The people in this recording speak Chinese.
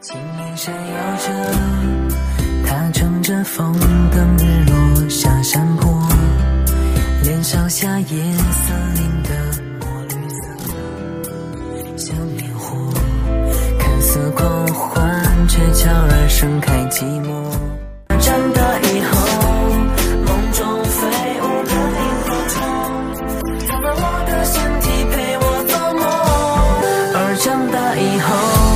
轻盈闪耀着，他乘着风等日落下山坡，燃烧下夜森林的墨绿色，像烟火，看似狂欢却悄然盛开寂寞。长大以后，梦中飞舞的萤火虫，它们我的身体陪我做梦。而长大以后。